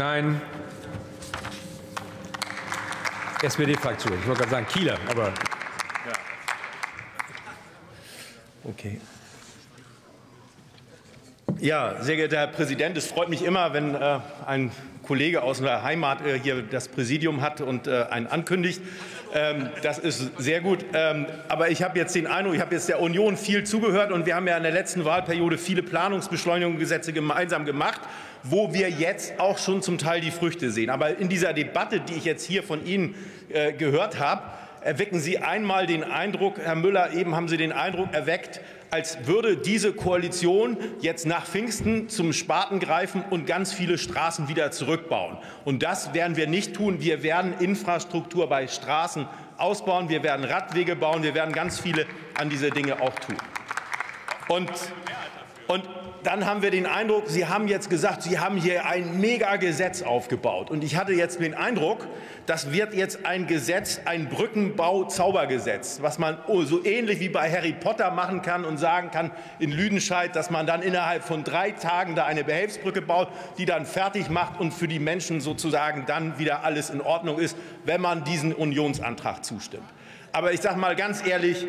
Stein. SPD-Fraktion. Ich wollte gerade sagen Kieler, aber. Okay. Ja, sehr geehrter Herr Präsident, es freut mich immer, wenn äh, ein Kollege aus der Heimat äh, hier das Präsidium hat und äh, einen ankündigt. Ähm, das ist sehr gut. Ähm, aber ich habe jetzt den Eindruck, ich habe jetzt der Union viel zugehört und wir haben ja in der letzten Wahlperiode viele Planungsbeschleunigungsgesetze gemeinsam gemacht, wo wir jetzt auch schon zum Teil die Früchte sehen. Aber in dieser Debatte, die ich jetzt hier von Ihnen äh, gehört habe, erwecken Sie einmal den Eindruck, Herr Müller, eben haben Sie den Eindruck erweckt, als würde diese Koalition jetzt nach Pfingsten zum Spaten greifen und ganz viele Straßen wieder zurückbauen. Und das werden wir nicht tun. Wir werden Infrastruktur bei Straßen ausbauen, wir werden Radwege bauen, wir werden ganz viele an diese Dinge auch tun. Und, und dann haben wir den Eindruck, Sie haben jetzt gesagt, Sie haben hier ein Megagesetz aufgebaut. Und ich hatte jetzt den Eindruck, das wird jetzt ein Gesetz, ein Brückenbau-Zaubergesetz, was man oh, so ähnlich wie bei Harry Potter machen kann und sagen kann in Lüdenscheid, dass man dann innerhalb von drei Tagen da eine Behelfsbrücke baut, die dann fertig macht und für die Menschen sozusagen dann wieder alles in Ordnung ist, wenn man diesen Unionsantrag zustimmt. Aber ich sage mal ganz ehrlich,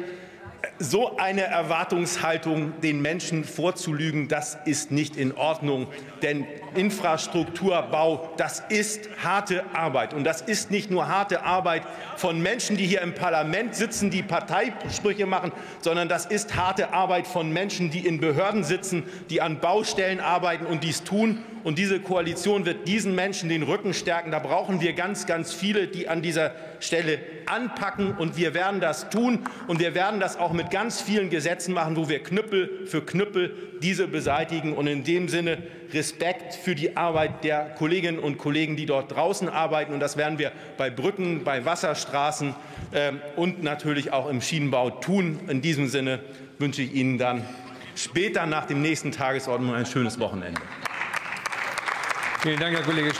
so eine Erwartungshaltung den Menschen vorzulügen, das ist nicht in Ordnung. Denn Infrastrukturbau, das ist harte Arbeit. Und das ist nicht nur harte Arbeit von Menschen, die hier im Parlament sitzen, die Parteisprüche machen, sondern das ist harte Arbeit von Menschen, die in Behörden sitzen, die an Baustellen arbeiten und dies tun. Und diese Koalition wird diesen Menschen den Rücken stärken. Da brauchen wir ganz, ganz viele, die an dieser Stelle anpacken. Und wir werden das tun. Und wir werden das auch mit ganz vielen Gesetzen machen, wo wir Knüppel für Knüppel diese beseitigen. Und in dem Sinne Respekt für die Arbeit der Kolleginnen und Kollegen, die dort draußen arbeiten. Und das werden wir bei Brücken, bei Wasserstraßen äh, und natürlich auch im Schienenbau tun. In diesem Sinne wünsche ich Ihnen dann später nach dem nächsten Tagesordnung ein schönes Wochenende. Vielen Dank, Herr Kollege Stein.